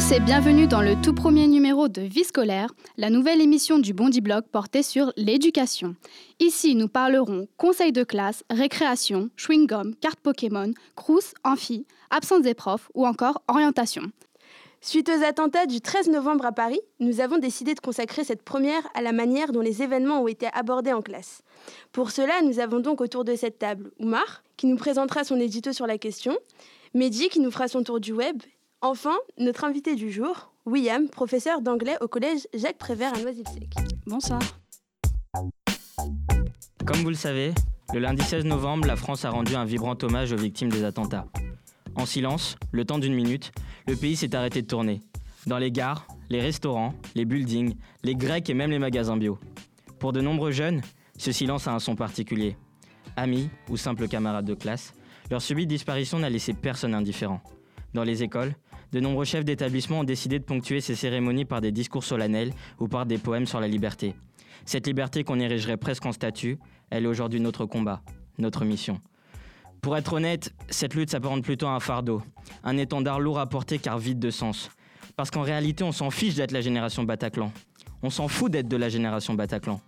tous et bienvenue dans le tout premier numéro de Vie scolaire, la nouvelle émission du Bondi Blog portée sur l'éducation. Ici, nous parlerons conseil de classe, récréation, chewing-gum, carte Pokémon, crous, amphi, absence des profs ou encore orientation. Suite aux attentats du 13 novembre à Paris, nous avons décidé de consacrer cette première à la manière dont les événements ont été abordés en classe. Pour cela, nous avons donc autour de cette table Oumar, qui nous présentera son édito sur la question, Mehdi, qui nous fera son tour du web, enfin, notre invité du jour, William, professeur d'anglais au collège Jacques Prévert à Noisy-le-Sec. Bonsoir. Comme vous le savez, le lundi 16 novembre, la France a rendu un vibrant hommage aux victimes des attentats. En silence, le temps d'une minute, le pays s'est arrêté de tourner. Dans les gares, les restaurants, les buildings, les grecs et même les magasins bio. Pour de nombreux jeunes, ce silence a un son particulier. Amis ou simples camarades de classe, leur subite disparition n'a laissé personne indifférent. Dans les écoles, de nombreux chefs d'établissement ont décidé de ponctuer ces cérémonies par des discours solennels ou par des poèmes sur la liberté. Cette liberté qu'on érigerait presque en statut, elle est aujourd'hui notre combat, notre mission. Pour être honnête, cette lutte s'apparente plutôt à un fardeau, un étendard lourd à porter car vide de sens. Parce qu'en réalité, on s'en fiche d'être la génération Bataclan. On s'en fout d'être de la génération Bataclan.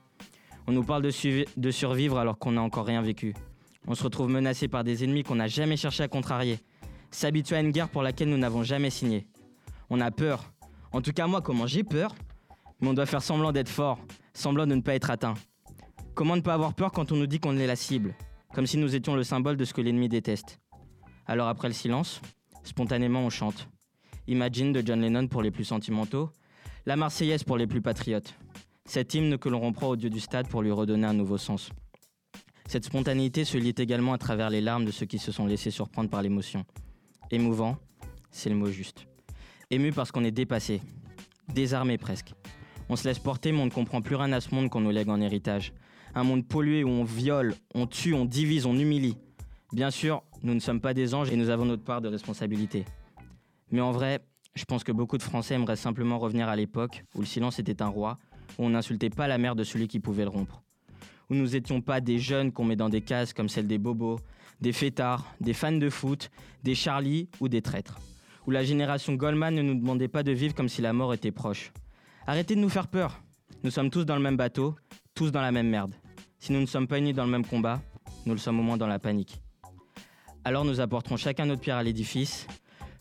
On nous parle de, de survivre alors qu'on n'a encore rien vécu. On se retrouve menacé par des ennemis qu'on n'a jamais cherché à contrarier. S'habituer à une guerre pour laquelle nous n'avons jamais signé. On a peur. En tout cas, moi, comment j'ai peur Mais on doit faire semblant d'être fort, semblant de ne pas être atteint. Comment ne pas avoir peur quand on nous dit qu'on est la cible comme si nous étions le symbole de ce que l'ennemi déteste? Alors après le silence, spontanément on chante. Imagine de John Lennon pour les plus sentimentaux, la Marseillaise pour les plus patriotes. Cet hymne que l'on reprend au dieu du stade pour lui redonner un nouveau sens. Cette spontanéité se lit également à travers les larmes de ceux qui se sont laissés surprendre par l'émotion. Émouvant, c'est le mot juste. Ému parce qu'on est dépassé, désarmé presque. On se laisse porter mais on ne comprend plus rien à ce monde qu'on nous lègue en héritage un monde pollué où on viole, on tue, on divise, on humilie. Bien sûr, nous ne sommes pas des anges et nous avons notre part de responsabilité. Mais en vrai, je pense que beaucoup de Français aimeraient simplement revenir à l'époque où le silence était un roi, où on n'insultait pas la mère de celui qui pouvait le rompre. Où nous n'étions pas des jeunes qu'on met dans des cases comme celle des bobos, des fêtards, des fans de foot, des Charlie ou des traîtres. Où la génération Goldman ne nous demandait pas de vivre comme si la mort était proche. Arrêtez de nous faire peur. Nous sommes tous dans le même bateau, tous dans la même merde. Si nous ne sommes pas unis dans le même combat, nous le sommes au moins dans la panique. Alors nous apporterons chacun notre pierre à l'édifice,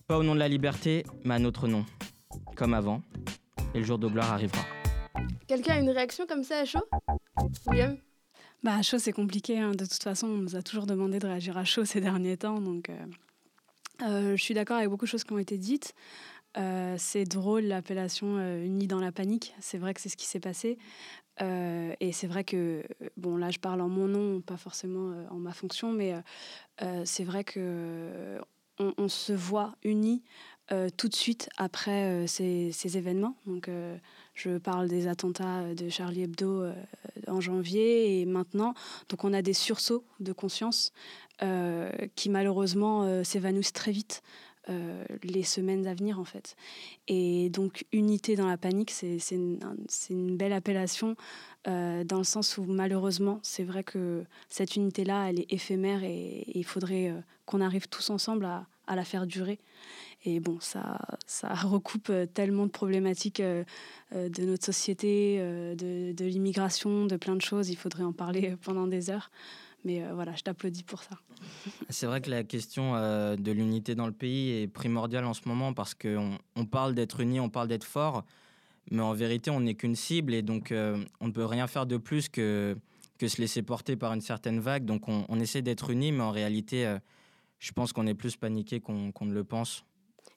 pas au nom de la liberté, mais à notre nom, comme avant, et le jour de gloire arrivera. Quelqu'un a une réaction comme ça à chaud? William? Bah, à chaud, c'est compliqué. Hein. De toute façon, on nous a toujours demandé de réagir à chaud ces derniers temps. Donc, euh, euh, je suis d'accord avec beaucoup de choses qui ont été dites. Euh, c'est drôle l'appellation unie dans la panique. C'est vrai que c'est ce qui s'est passé. Et c'est vrai que, bon, là, je parle en mon nom, pas forcément en ma fonction, mais c'est vrai que on, se voit unis tout de suite après ces, ces, événements. Donc, je parle des attentats de Charlie Hebdo en janvier et maintenant. Donc, on a des sursauts de conscience qui, malheureusement, s'évanouissent très vite. Euh, les semaines à venir en fait. Et donc unité dans la panique, c'est une, belle appellation euh, dans le sens où malheureusement c'est vrai que cette unité-là, elle est éphémère et, il faudrait euh, qu'on arrive tous ensemble à, à, la faire durer. Et bon, ça, ça recoupe tellement de problématiques de notre société, de, l'immigration, de plein de choses. Il faudrait en parler pendant des heures. Mais euh, voilà, je t'applaudis pour ça. C'est vrai que la question euh, de l'unité dans le pays est primordiale en ce moment parce qu'on on parle d'être unis, on parle d'être fort, mais en vérité, on n'est qu'une cible et donc euh, on ne peut rien faire de plus que, que se laisser porter par une certaine vague. Donc on, on essaie d'être unis, mais en réalité, je pense qu'on est plus paniqué qu'on ne le pense.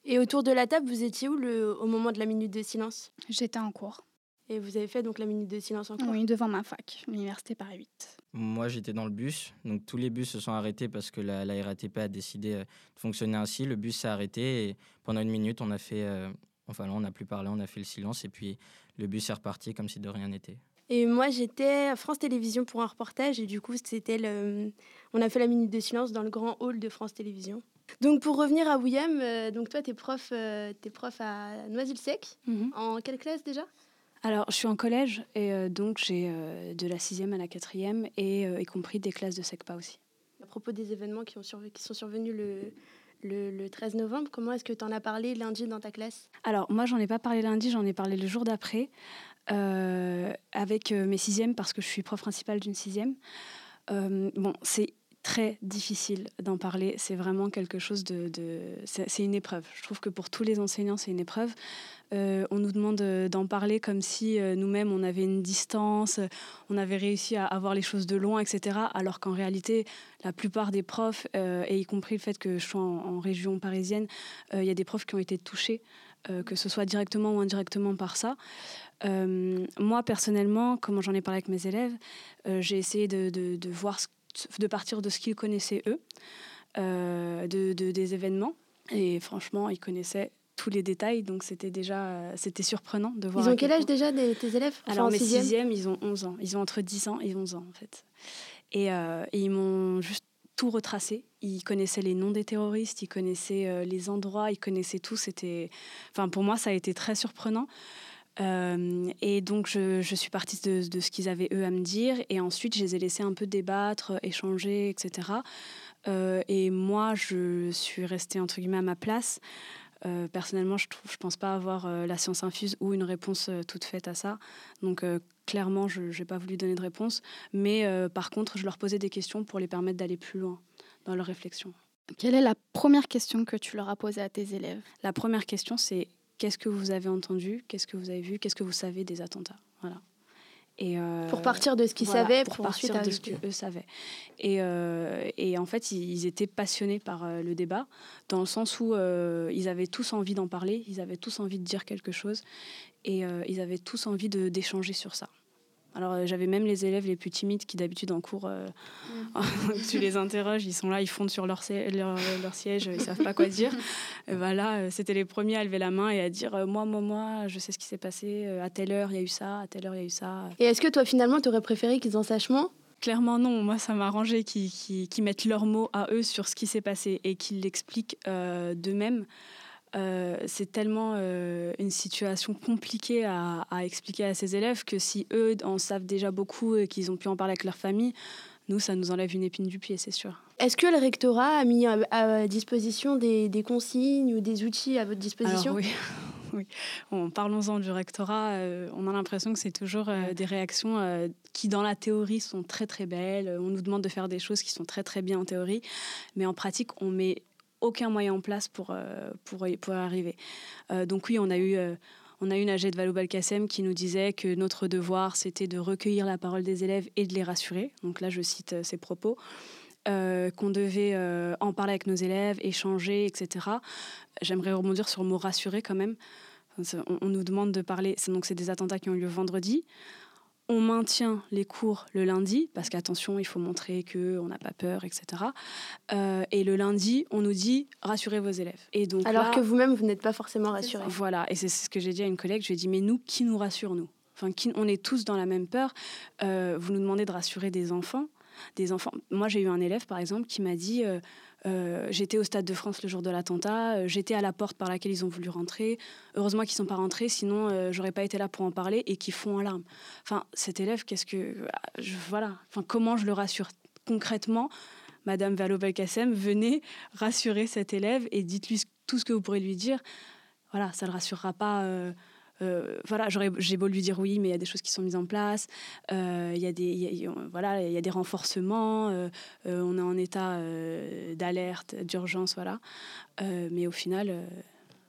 Et autour de la table, vous étiez où le, au moment de la minute de silence? J'étais en cours. Et vous avez fait donc la minute de silence en cours? Oui, devant ma fac, l'université Paris 8. Moi, j'étais dans le bus. Donc, tous les bus se sont arrêtés parce que la, RATP a décidé euh, de fonctionner ainsi. Le bus s'est arrêté et pendant une minute, on a fait. Euh, enfin, là, on n'a plus parlé, on a fait le silence et puis le bus est reparti comme si de rien n'était. Et moi, j'étais à France Télévisions pour un reportage et du coup, c'était le... on a fait la minute de silence dans le grand hall de France Télévisions. Donc, pour revenir à William, euh, donc toi, tu es prof, es prof à Noisy-le-Sec. Mhm. En quelle classe déjà? Alors, je suis en collège et euh, donc j'ai euh, de la sixième à la quatrième et euh, y compris des classes de SECPA aussi. À propos des événements qui, ont qui sont survenus le, le, 13 novembre. Comment est-ce que tu en as parlé lundi dans ta classe? Alors, moi, j'en ai pas parlé lundi, j'en ai parlé le jour d'après avec mes sixièmes parce que je suis prof principale d'une sixième. bon, c'est très difficile d'en parler. C'est vraiment quelque chose de... c'est une épreuve. Je trouve que pour tous les enseignants, c'est une épreuve. Euh, on nous demande euh, d'en parler comme si euh, nous-mêmes, on avait une distance, on avait réussi à avoir les choses de loin, etc. Alors qu'en réalité, la plupart des profs, et y compris le fait que je sois en, région parisienne, il y a des profs qui ont été touchés, que ce soit directement ou indirectement par ça. moi, personnellement, comment j'en ai parlé avec mes élèves, j'ai essayé de, de, voir ce de partir de ce qu'ils connaissaient eux, euh, de, des événements. Et franchement, ils connaissaient tous les détails, donc c'était déjà euh, c'était surprenant de voir. Ils ont quel âge déjà tes élèves? Alors mes sixièmes, ils ont 11 ans. Ils ont entre 10 ans et 11 ans en fait. Et, euh, et ils m'ont juste tout retracé. Ils connaissaient les noms des terroristes, ils connaissaient les endroits, ils connaissaient tout. C'était, enfin pour moi, ça a été très surprenant. Euh, et donc, je, suis partie de, de ce qu'ils avaient eux à me dire. Et ensuite, je les ai laissés un peu débattre, échanger, etc. Euh, et moi, je suis restée entre guillemets à ma place. Euh, personnellement, je ne je pense pas avoir la science infuse ou une réponse toute faite à ça. Donc, clairement, je n'ai pas voulu donner de réponse. Mais par contre, je leur posais des questions pour les permettre d'aller plus loin dans leur réflexion. Quelle est la première question que tu leur as posée à tes élèves? La première question, c'est qu'est-ce que vous avez entendu, qu'est-ce que vous avez vu, qu'est-ce que vous savez des attentats? Voilà. Et euh, pour partir de ce qu'ils savaient, pour, partir de ce qu'eux savaient. Et, euh, et, en fait, ils, étaient passionnés par euh, le débat, dans le sens où ils avaient tous envie d'en parler, ils avaient tous envie de dire quelque chose, et ils avaient tous envie d'échanger sur ça. Alors euh, j'avais même les élèves les plus timides qui d'habitude en cours, euh, mm. tu les interroges, ils sont là, ils fondent sur leur, leur, siège, ils savent pas quoi dire. Et voilà, euh, c'était les premiers à lever la main et à dire moi, moi, moi, je sais ce qui s'est passé, à telle heure il y a eu ça, à telle heure il y a eu ça. Et est-ce que toi finalement tu aurais préféré qu'ils en sachent moins? Clairement non, moi ça m'a arrangé qu'ils mettent leurs mots à eux sur ce qui s'est passé et qu'ils l'expliquent d'eux-mêmes. Euh, c'est tellement euh, une situation compliquée à, expliquer à ces élèves que si eux en savent déjà beaucoup et qu'ils ont pu en parler avec leur famille, nous, ça nous enlève une épine du pied, c'est sûr. Est-ce que le rectorat a mis à, disposition des, consignes ou des outils à votre disposition? Oui. oui. Parlons-en du rectorat. Euh, on a l'impression que c'est toujours des réactions qui, dans la théorie, sont très très belles. On nous demande de faire des choses qui sont très très bien en théorie, mais en pratique, on met aucun moyen en place pour, euh, pour, pour arriver. Euh, donc oui, on a eu... Euh, on a eu Najet Vallaud-Belkacem qui nous disait que notre devoir, c'était de recueillir la parole des élèves et de les rassurer. Donc là, je cite ses propos. qu'on devait en parler avec nos élèves, échanger, etc. J'aimerais rebondir sur le mot rassurer quand même. On, on nous demande de parler, donc c'est des attentats qui ont eu lieu vendredi. On maintient les cours le lundi, parce qu'attention, il faut montrer qu'on n'a pas peur, etc. Euh, et le lundi, on nous dit rassurez vos élèves. Et donc Alors que vous-même, vous, n'êtes pas forcément rassuré. Voilà, et c'est ce que j'ai dit à une collègue. Je lui ai dit mais nous, qui nous rassure, nous? Enfin, qui, on est tous dans la même peur. Euh, vous nous demandez de rassurer des enfants. Des enfants. Moi, j'ai eu un élève, par exemple, qui m'a dit euh, euh, j'étais au Stade de France le jour de l'attentat, euh, j'étais à la porte par laquelle ils ont voulu rentrer. Heureusement qu'ils ne sont pas rentrés, sinon j'aurais pas été là pour en parler et qu'ils font en larmes. Enfin, cet élève, qu'est-ce que. voilà. Enfin, comment je le rassure concrètement? Madame Valo Belkacem, venez rassurer cet élève et dites-lui tout ce que vous pourrez lui dire. Voilà, ça ne le rassurera pas euh, voilà, j'ai beau lui dire oui, mais il y a des choses qui sont mises en place. Euh, il y a des, voilà, il y a des renforcements. Euh, on est en état d'alerte, d'urgence, voilà. mais au final,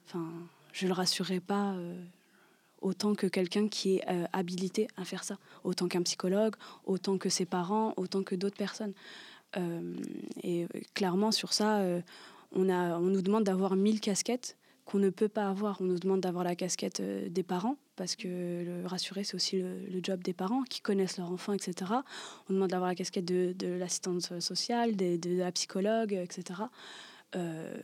enfin, je le rassurerai pas autant que quelqu'un qui est habilité à faire ça, autant qu'un psychologue, autant que ses parents, autant que d'autres personnes. et clairement, sur ça, on, a, on nous demande d'avoir mille casquettes qu'on ne peut pas avoir. On nous demande d'avoir la casquette euh, des parents, parce que le rassurer, c'est aussi le, job des parents qui connaissent leur enfant, etc. On demande d'avoir la casquette de, l'assistante sociale, de, la psychologue, etc. Euh,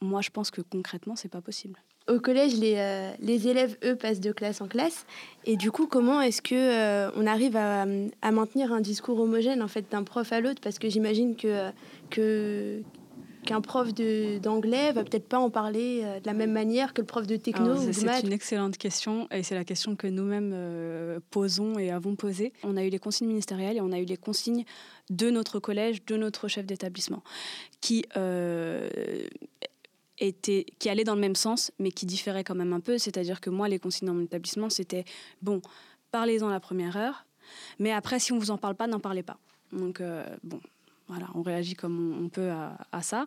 moi, je pense que concrètement, c'est pas possible. Au collège, les, euh, les, élèves, eux, passent de classe en classe. Et du coup, comment est-ce que on arrive à, à, maintenir un discours homogène en fait d'un prof à l'autre? Parce que j'imagine que, que qu'un prof d'anglais va peut-être pas en parler euh, de la même manière que le prof de techno ou C'est une excellente question et c'est la question que nous-mêmes euh, posons et avons posée. On a eu les consignes ministérielles et on a eu les consignes de notre collège, de notre chef d'établissement, qui euh, était, qui allaient dans le même sens, mais qui différaient quand même un peu. C'est-à-dire que moi, les consignes dans mon établissement, c'était bon, parlez-en la première heure, mais après, si on vous en parle pas, n'en parlez pas. Donc, euh, bon, on réagit comme on, peut à, ça.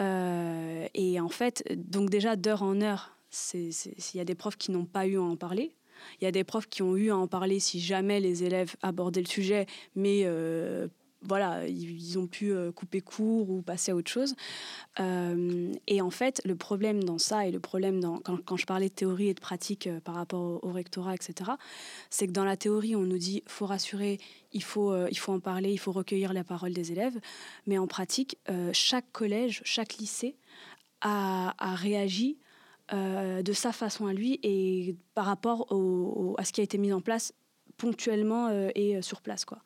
Euh, et en fait, donc déjà, d'heure en heure, il y a des profs qui n'ont pas eu à en parler. Il y a des profs qui ont eu à en parler si jamais les élèves abordaient le sujet, mais euh, voilà, ils, ont pu euh, couper court ou passer à autre chose. Euh, et en fait, le problème dans ça et le problème dans, quand, je parlais de théorie et de pratique euh, par rapport au, rectorat, etc., c'est que dans la théorie, on nous dit faut rassurer, il faut, il faut en parler, il faut recueillir la parole des élèves. Mais en pratique, chaque collège, chaque lycée a, réagi de sa façon à lui et par rapport à ce qui a été mis en place ponctuellement et sur place. Quoi.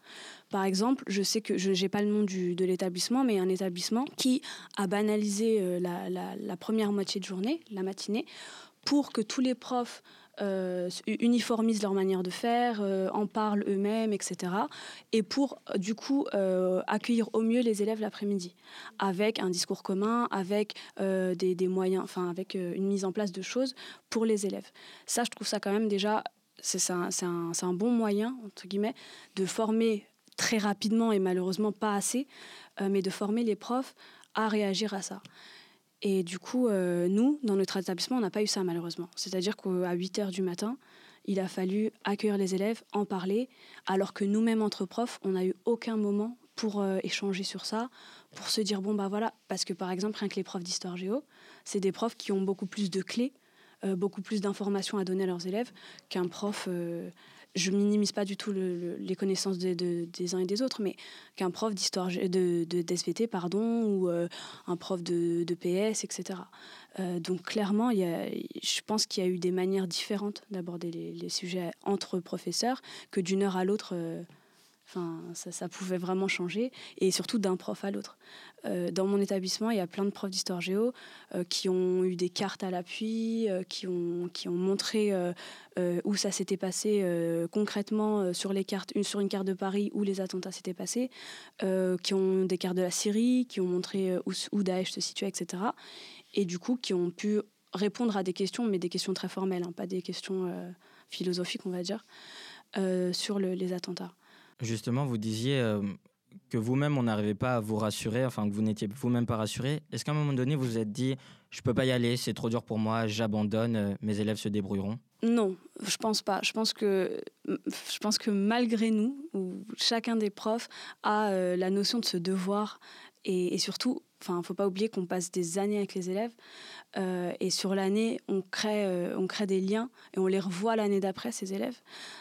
Par exemple, je sais que je n'ai pas le nom du, de l'établissement, mais un établissement qui a banalisé euh, la, première moitié de journée, la matinée, pour que tous les profs euh, uniformisent leur manière de faire, euh, en parlent eux-mêmes, etc. Et pour, du coup, accueillir au mieux les élèves l'après-midi, avec un discours commun, avec des, moyens, enfin, avec une mise en place de choses pour les élèves. Ça, je trouve ça quand même déjà, c'est un, un, un, bon moyen, entre guillemets, de former très rapidement et malheureusement pas assez, euh, mais de former les profs à réagir à ça. Et du coup, euh, nous, dans notre établissement, on n'a pas eu ça malheureusement. C'est-à-dire qu'à 8 heures du matin, il a fallu accueillir les élèves, en parler, alors que nous-mêmes, entre profs, on n'a eu aucun moment pour euh, échanger sur ça, pour se dire, bon, bah voilà, parce que par exemple, rien que les profs d'histoire géo, c'est des profs qui ont beaucoup plus de clés, beaucoup plus d'informations à donner à leurs élèves qu'un prof je minimise pas du tout les connaissances des uns et des autres, mais qu'un prof d'histoire de, de pardon, ou euh, un prof de, PS, etc. Euh, donc clairement, y a, je pense qu'il y a eu des manières différentes d'aborder les, sujets entre professeurs que d'une heure à l'autre. Enfin, ça, pouvait vraiment changer, et surtout d'un prof à l'autre. Euh, dans mon établissement, il y a plein de profs d'histoire géo euh, qui ont eu des cartes à l'appui, euh, qui, ont, qui ont montré où ça s'était passé concrètement sur, les cartes, une, sur une carte de Paris où les attentats s'étaient passés, qui ont des cartes de la Syrie, qui ont montré où, où Daesh se situait, etc. Et du coup, qui ont pu répondre à des questions, mais des questions très formelles, hein, pas des questions philosophiques, on va dire, sur les attentats. Justement, vous disiez euh, que vous-même, on n'arrivait pas à vous rassurer, enfin que vous n'étiez vous-même pas rassuré. Est-ce qu'à un moment donné, vous vous êtes dit, je peux pas y aller, c'est trop dur pour moi, j'abandonne, euh, mes élèves se débrouilleront? Non, je pense pas. Je pense que, je pense que malgré nous, chacun des profs a euh, la notion de ce devoir et surtout, enfin, faut pas oublier qu'on passe des années avec les élèves. Euh, et sur l'année, on crée, euh, on crée des liens et on les revoit l'année d'après, ces élèves.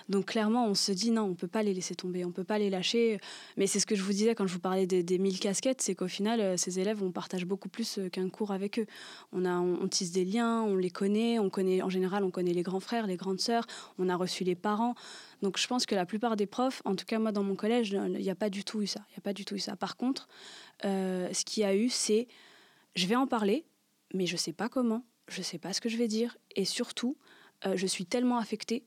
Donc clairement, on se dit non, on peut pas les laisser tomber, on peut pas les lâcher. Mais c'est ce que je vous disais quand je vous parlais des, 1000 casquettes, c'est qu'au final, euh, ces élèves, on partage beaucoup plus qu'un cours avec eux. On, a, on, tisse des liens, on les connaît, on connaît, en général, on connaît les grands frères, les grandes sœurs, on a reçu les parents. Donc je pense que la plupart des profs, en tout cas moi dans mon collège, il n'y a pas du tout eu ça. Il y a pas du tout eu ça. Par contre, ce qu'il y a eu, c'est je vais en parler, mais je ne sais pas comment, je ne sais pas ce que je vais dire, et surtout, euh, je suis tellement affectée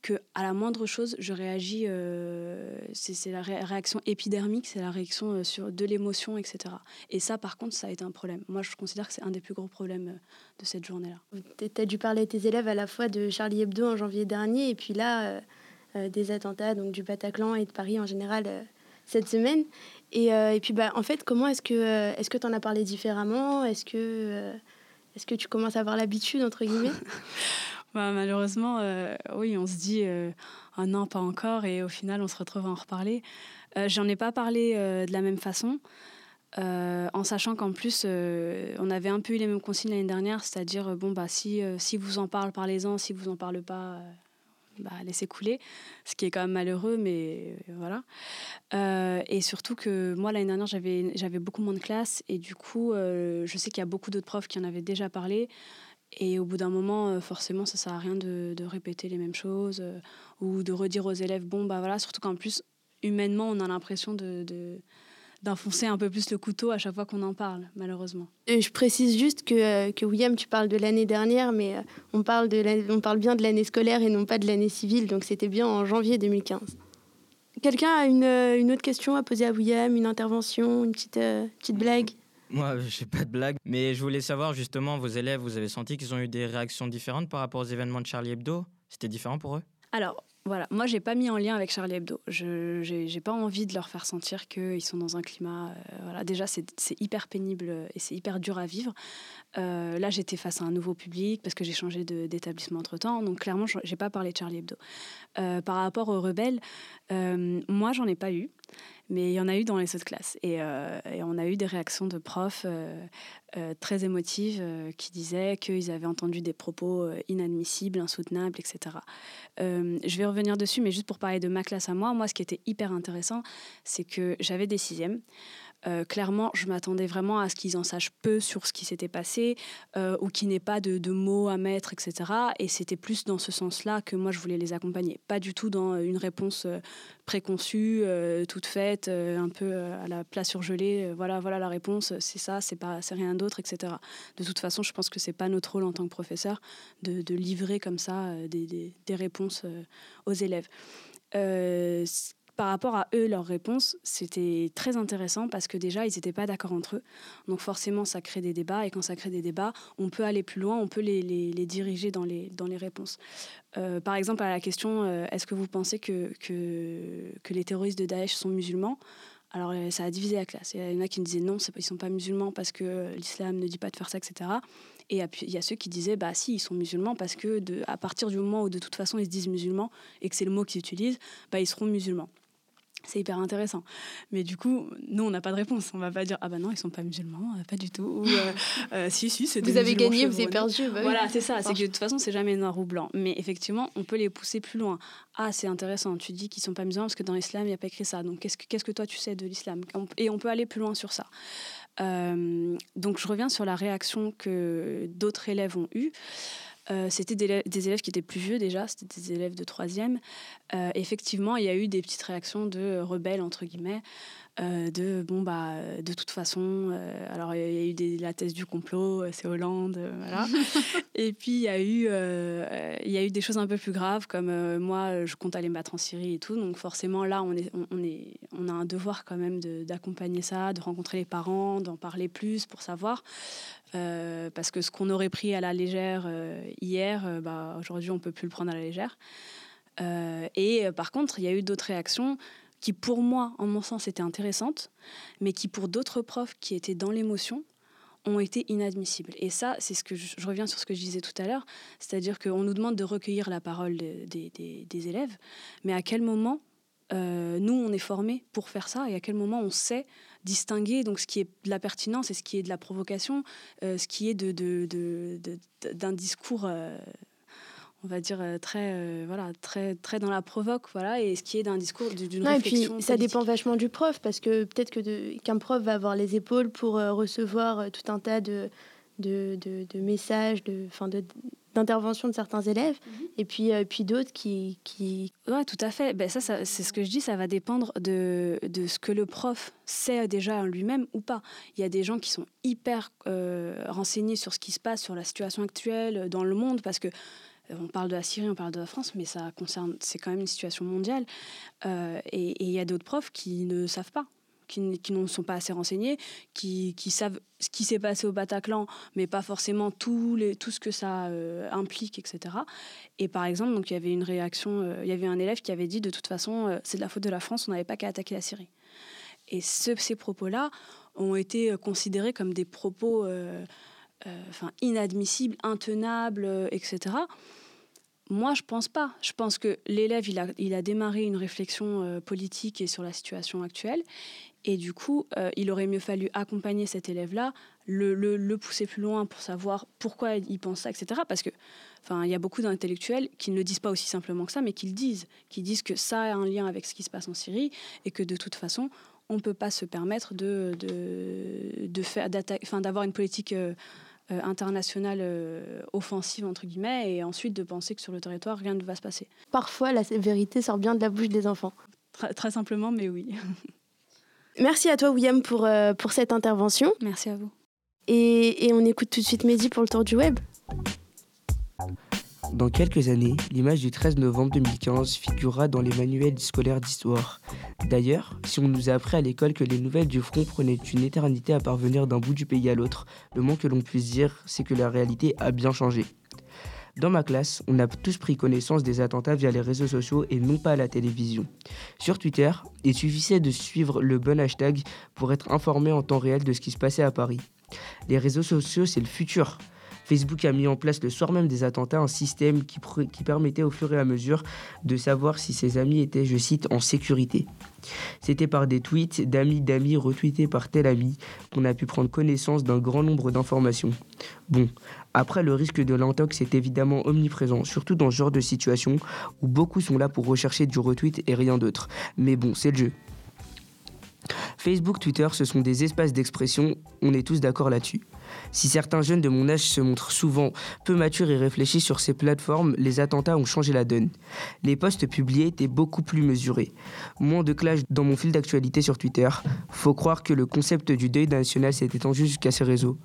que à la moindre chose, je réagis. Euh, c'est la réaction épidermique, c'est la réaction euh, sur de l'émotion, etc. Et ça, par contre, ça a été un problème. Moi, je considère que c'est un des plus gros problèmes de cette journée-là. Tu as dû parler à tes élèves à la fois de Charlie Hebdo en janvier dernier, et puis là, des attentats donc du Bataclan et de Paris en général cette semaine. Et, euh, et puis, bah, en fait, comment est-ce que euh, est-ce que tu en as parlé différemment? Est-ce que, euh, est-ce que tu commences à avoir l'habitude, entre guillemets? Bah, Malheureusement, oui, on se dit un non, pas encore, et au final, on se retrouve à en reparler. J'en ai pas parlé de la même façon. en sachant qu'en plus, on avait un peu eu les mêmes consignes l'année dernière, c'est-à-dire, bon, bah, si, si vous en parlez, parlez-en, si vous en parlez pas, bah, laisser couler, ce qui est quand même malheureux, mais euh, voilà. Euh, et surtout que moi, l'année dernière, j'avais, beaucoup moins de classes, et du coup, euh, je sais qu'il y a beaucoup d'autres profs qui en avaient déjà parlé. Et au bout d'un moment, forcément, ça sert à rien de, de répéter les mêmes choses ou de redire aux élèves, bon, bah voilà, surtout qu'en plus, humainement, on a l'impression de d'enfoncer un peu plus le couteau à chaque fois qu'on en parle, malheureusement. Et je précise juste que, euh, que William, tu parles de l'année dernière, mais euh, on, parle de on parle bien de l'année scolaire et non pas de l'année civile, donc c'était bien en janvier 2015. Quelqu'un a une, euh, une, autre question à poser à William, une intervention, une petite, petite blague? Moi, j'ai pas de blague, mais je voulais savoir justement, vos élèves, vous avez senti qu'ils ont eu des réactions différentes par rapport aux événements de Charlie Hebdo? C'était différent pour eux? Alors, voilà, moi j'ai pas mis en lien avec Charlie Hebdo. Je j'ai pas envie de leur faire sentir qu'ils sont dans un climat. Euh, voilà, déjà c'est hyper pénible et c'est hyper dur à vivre. Euh, là j'étais face à un nouveau public parce que j'ai changé d'établissement entre temps, donc clairement j'ai pas parlé de Charlie Hebdo. Euh, par rapport aux rebelles, moi j'en ai pas eu. Mais il y en a eu dans les autres classes. Et, euh, on a eu des réactions de profs euh, euh, très émotives qui disaient qu'ils avaient entendu des propos inadmissibles, insoutenables, etc. je vais revenir dessus, mais juste pour parler de ma classe à moi, moi, ce qui était hyper intéressant, c'est que j'avais des sixièmes. Euh, clairement, je m'attendais vraiment à ce qu'ils en sachent peu sur ce qui s'était passé euh, ou qu'il n'ait pas de, mots à mettre, etc. Et c'était plus dans ce sens-là que moi, je voulais les accompagner. Pas du tout dans une réponse euh, préconçue, toute faite, un peu à la place surgelée. voilà, voilà la réponse, c'est ça, c'est rien d'autre, etc. De toute façon, je pense que c'est pas notre rôle en tant que professeur de, livrer comme ça des, des réponses aux élèves par rapport à eux, leurs réponses, c'était très intéressant parce que déjà, ils n'étaient pas d'accord entre eux. Donc forcément, ça crée des débats. Et quand ça crée des débats, on peut aller plus loin, on peut les, les, diriger dans les, dans les réponses. Euh, par exemple, à la question, euh, est-ce que vous pensez que, que, les terroristes de Daesh sont musulmans? Alors euh, ça a divisé la classe. Il y en a qui me disaient non, ils ne sont pas musulmans parce que l'islam ne dit pas de faire ça, etc. Et il y a ceux qui disaient bah si, ils sont musulmans parce que à partir du moment où de toute façon ils se disent musulmans et que c'est le mot qu'ils utilisent, bah, ils seront musulmans. C'est hyper intéressant. Mais du coup, nous, on n'a pas de réponse. On va pas dire, ah bah non, ils sont pas musulmans, euh, pas du tout. Ou, euh, euh, si, si, c'est Vous avez gagné, vous avez perdu. Bah voilà, c'est ça. C'est que de toute façon, c'est jamais noir ou blanc. Mais effectivement, on peut les pousser plus loin. Ah, c'est intéressant. Tu dis qu'ils sont pas musulmans parce que dans l'islam, il n'y a pas écrit ça. Donc, qu'est-ce que, qu'est-ce que toi, tu sais de l'islam? Et on peut aller plus loin sur ça. donc, je reviens sur la réaction que d'autres élèves ont eue. Euh, c'était des, élèves qui étaient plus vieux déjà, c'était des élèves de troisième. Euh, effectivement, il y a eu des petites réactions de rebelles, entre guillemets, euh, de bon bah de toute façon euh, alors il y a eu des, la thèse du complot euh, c'est Hollande voilà. Et puis il y a eu il y a eu des choses un peu plus graves comme moi je compte aller me battre en Syrie et tout. Donc forcément là on est on, est on a un devoir quand même d'accompagner ça de rencontrer les parents d'en parler plus pour savoir. Parce que ce qu'on aurait pris à la légère hier bah aujourd'hui on peut plus le prendre à la légère. Et par contre il y a eu d'autres réactions qui pour moi, en mon sens, étaient intéressantes, mais qui pour d'autres profs qui étaient dans l'émotion, ont été inadmissibles. Et ça, c'est ce que je, reviens sur ce que je disais tout à l'heure, c'est-à-dire qu'on nous demande de recueillir la parole des, élèves, mais à quel moment euh, nous, on est formés pour faire ça et à quel moment on sait distinguer donc ce qui est de la pertinence et ce qui est de la provocation, euh, ce qui est d'un discours euh, on va dire euh, très euh, voilà très très dans la provoque voilà et ce qui est d'un discours d'une réflexion et puis ça dépend vachement du prof parce que peut-être que qu'un prof va avoir les épaules pour euh, recevoir tout un tas de de, de, messages de fin de d'intervention de certains élèves mhm. et puis puis d'autres qui qui ouais tout à fait. Ben ça, c'est ce que je dis ça va dépendre de, de ce que le prof sait déjà lui-même ou pas. Il y a des gens qui sont hyper renseignés sur ce qui se passe sur la situation actuelle dans le monde parce que on parle de la Syrie, on parle de la France, mais ça concerne, c'est quand même une situation mondiale. Euh, et il y a d'autres profs qui ne savent pas, qui, ne sont pas assez renseignés, qui, savent ce qui s'est passé au Bataclan, mais pas forcément tout, les, tout ce que ça euh, implique, etc. Et par exemple, donc il y avait une réaction, euh, il y avait un élève qui avait dit de toute façon, c'est de la faute de la France, on n'avait pas qu'à attaquer la Syrie. Et ces propos-là ont été considérés comme des propos inadmissibles, intenables, etc. Moi, je pense pas. Je pense que l'élève, il a, il a démarré une réflexion euh, politique et sur la situation actuelle. Et du coup, euh, il aurait mieux fallu accompagner cet élève-là, le, le, pousser plus loin pour savoir pourquoi il pense ça, etc. Parce que, enfin, il y a beaucoup d'intellectuels qui ne le disent pas aussi simplement que ça, mais qui le disent, qui disent que ça a un lien avec ce qui se passe en Syrie et que de toute façon, on ne peut pas se permettre de, de, de faire, d'avoir une politique euh, euh, internationale euh, offensive, entre guillemets, et ensuite de penser que sur le territoire, rien ne va se passer. Parfois, la vérité sort bien de la bouche des enfants. Très, simplement, mais oui. Merci à toi, William, pour, euh, pour cette intervention. Merci à vous. Et, et on écoute tout de suite Mehdi pour le tour du web. Dans quelques années, l'image du 13 novembre 2015 figurera dans les manuels scolaires d'histoire. D'ailleurs, si on nous a appris à l'école que les nouvelles du front prenaient une éternité à parvenir d'un bout du pays à l'autre, le moins que l'on puisse dire, c'est que la réalité a bien changé. Dans ma classe, on a tous pris connaissance des attentats via les réseaux sociaux et non pas à la télévision. Sur Twitter, il suffisait de suivre le bon hashtag pour être informé en temps réel de ce qui se passait à Paris. Les réseaux sociaux, c'est le futur. Facebook a mis en place le soir même des attentats un système qui, permettait au fur et à mesure de savoir si ses amis étaient, je cite, en sécurité. C'était par des tweets d'amis d'amis retweetés par tel ami qu'on a pu prendre connaissance d'un grand nombre d'informations. Bon, après le risque de l'intox est évidemment omniprésent, surtout dans ce genre de situation où beaucoup sont là pour rechercher du retweet et rien d'autre. Mais bon, c'est le jeu. Facebook, Twitter, ce sont des espaces d'expression, on est tous d'accord là-dessus. Si certains jeunes de mon âge se montrent souvent peu matures et réfléchis sur ces plateformes, les attentats ont changé la donne. Les posts publiés étaient beaucoup plus mesurés. Moins de clash dans mon fil d'actualité sur Twitter. Faut croire que le concept du deuil national s'est étendu jusqu'à ces réseaux.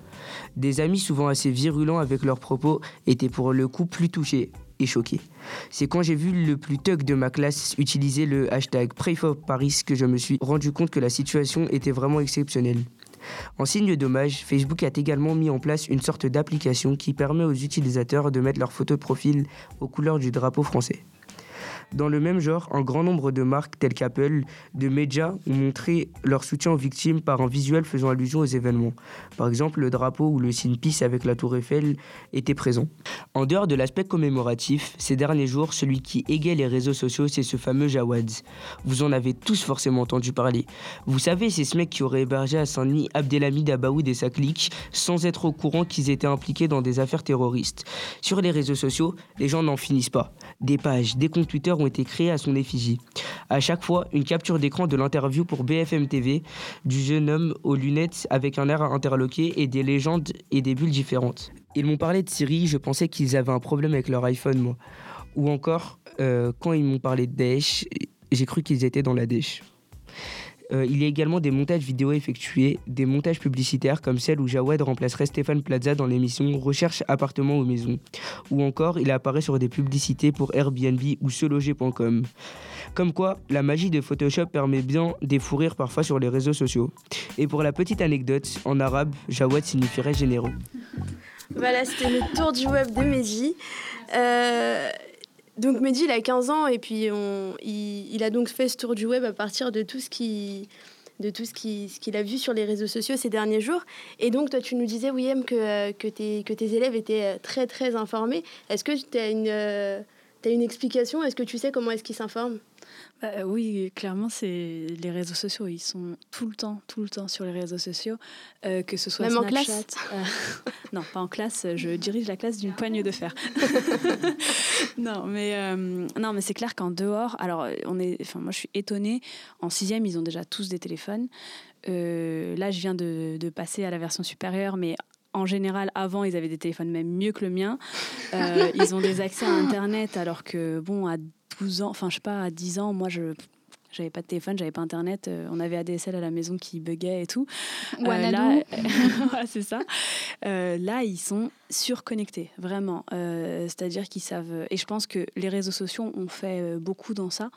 Des amis souvent assez virulents avec leurs propos étaient pour le coup plus touchés et choqués. C'est quand j'ai vu le plus thug de ma classe utiliser le hashtag PrayForParis que je me suis rendu compte que la situation était vraiment exceptionnelle. En signe d'hommage, Facebook a également mis en place une sorte d'application qui permet aux utilisateurs de mettre leur photo de profil aux couleurs du drapeau français. Dans le même genre, un grand nombre de marques telles qu'Apple, de médias ont montré leur soutien aux victimes par un visuel faisant allusion aux événements. Par exemple, le drapeau ou le signe Peace avec la tour Eiffel étaient présents. En dehors de l'aspect commémoratif, ces derniers jours, celui qui égaye les réseaux sociaux, c'est ce fameux Jawad. Vous en avez tous forcément entendu parler. Vous savez, c'est ce mec qui aurait hébergé à Saint-Denis Abdelhamid Abaoud et sa clique sans être au courant qu'ils étaient impliqués dans des affaires terroristes. Sur les réseaux sociaux, les gens n'en finissent pas. Des pages, des comptes Twitter ont été créés à son effigie. À chaque fois, une capture d'écran de l'interview pour BFM TV du jeune homme aux lunettes avec un air interloqué et des légendes et des bulles différentes. Ils m'ont parlé de Siri, je pensais qu'ils avaient un problème avec leur iPhone, moi. Ou encore, euh, quand ils m'ont parlé de Daesh, j'ai cru qu'ils étaient dans la Daesh. Euh, il y a également des montages vidéo effectués, des montages publicitaires comme celle où Jawed remplacerait Stéphane Plaza dans l'émission Recherche appartement ou maison. Ou encore, il apparaît sur des publicités pour Airbnb ou seloger.com. Comme quoi, la magie de Photoshop permet bien des parfois sur les réseaux sociaux. Et pour la petite anecdote, en arabe, Jawed signifierait généreux. Voilà, c'était le tour du web de Mehdi. Euh, donc Mehdi, il a 15 ans et puis il, a donc fait ce tour du web à partir de tout ce qu'il a vu sur les réseaux sociaux ces derniers jours. Et donc, toi, tu nous disais, William, que, que, tes, que tes élèves étaient très, très informés. Est-ce que tu as une, as une explication? Est-ce que tu sais comment est-ce qu'ils s'informent? Bah, oui, clairement, c'est les réseaux sociaux. Ils sont tout le temps, tout le temps sur les réseaux sociaux, euh, que ce soit Même Snapchat. en classe euh, non, pas en classe. Je dirige la classe d'une poigne de fer. non, mais euh, non, mais c'est clair qu'en dehors, alors on est, enfin moi je suis étonnée. En sixième, ils ont déjà tous des téléphones. là, je viens de, de passer à la version supérieure, mais en général, avant, ils avaient des téléphones même mieux que le mien. ils ont des accès à Internet, alors que, bon, à 12 ans, enfin, je sais pas, à 10 ans, moi, je j'avais pas de téléphone, j'avais pas internet, euh, on avait ADSL à la maison qui buguait et tout. Euh, là, c'est ça. Euh, là, ils sont surconnectés, vraiment. C'est-à-dire qu'ils savent. Et je pense que les réseaux sociaux ont fait beaucoup dans ça.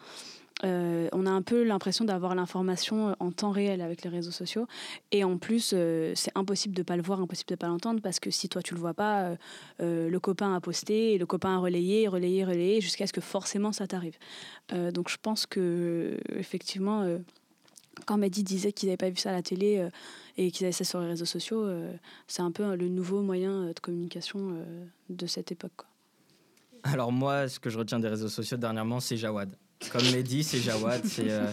Euh, on a un peu l'impression d'avoir l'information euh, en temps réel avec les réseaux sociaux. Et en plus, euh, c'est impossible de ne pas le voir, impossible de ne pas l'entendre, parce que si toi tu le vois pas, le copain a posté, et le copain a relayé, relayé, relayé, jusqu'à ce que forcément ça t'arrive. donc je pense que effectivement, quand Mehdi disait qu'ils n'avaient pas vu ça à la télé et qu'ils avaient ça sur les réseaux sociaux, c'est un peu le nouveau moyen de communication de cette époque. Alors moi, ce que je retiens des réseaux sociaux dernièrement, c'est Jawad. Comme Mehdi, c'est Jawad. C'est euh,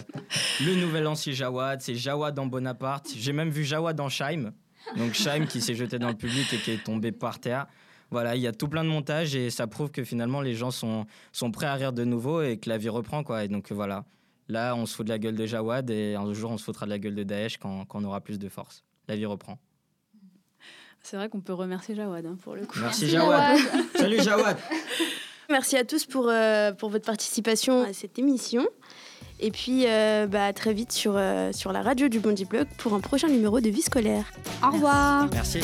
le nouvel ancien Jawad. C'est Jawad en Bonaparte. J'ai même vu Jawad en Scheim. Donc Scheim qui s'est jeté dans le public et qui est tombé par terre. Voilà, il y a tout plein de montages et ça prouve que finalement les gens sont, sont prêts à rire de nouveau et que la vie reprend. Quoi. Et donc voilà, là on se fout de la gueule de Jawad et un jour on se foutra de la gueule de Daesh quand, quand on aura plus de force. La vie reprend. C'est vrai qu'on peut remercier Jawad hein, pour le coup. Merci, Jawad. Salut Jawad. Merci à tous pour, euh, pour votre participation à cette émission. Et puis, euh, bah, très vite sur, euh, sur la radio du Bondi Blog pour un prochain numéro de vie scolaire. Au revoir. Merci.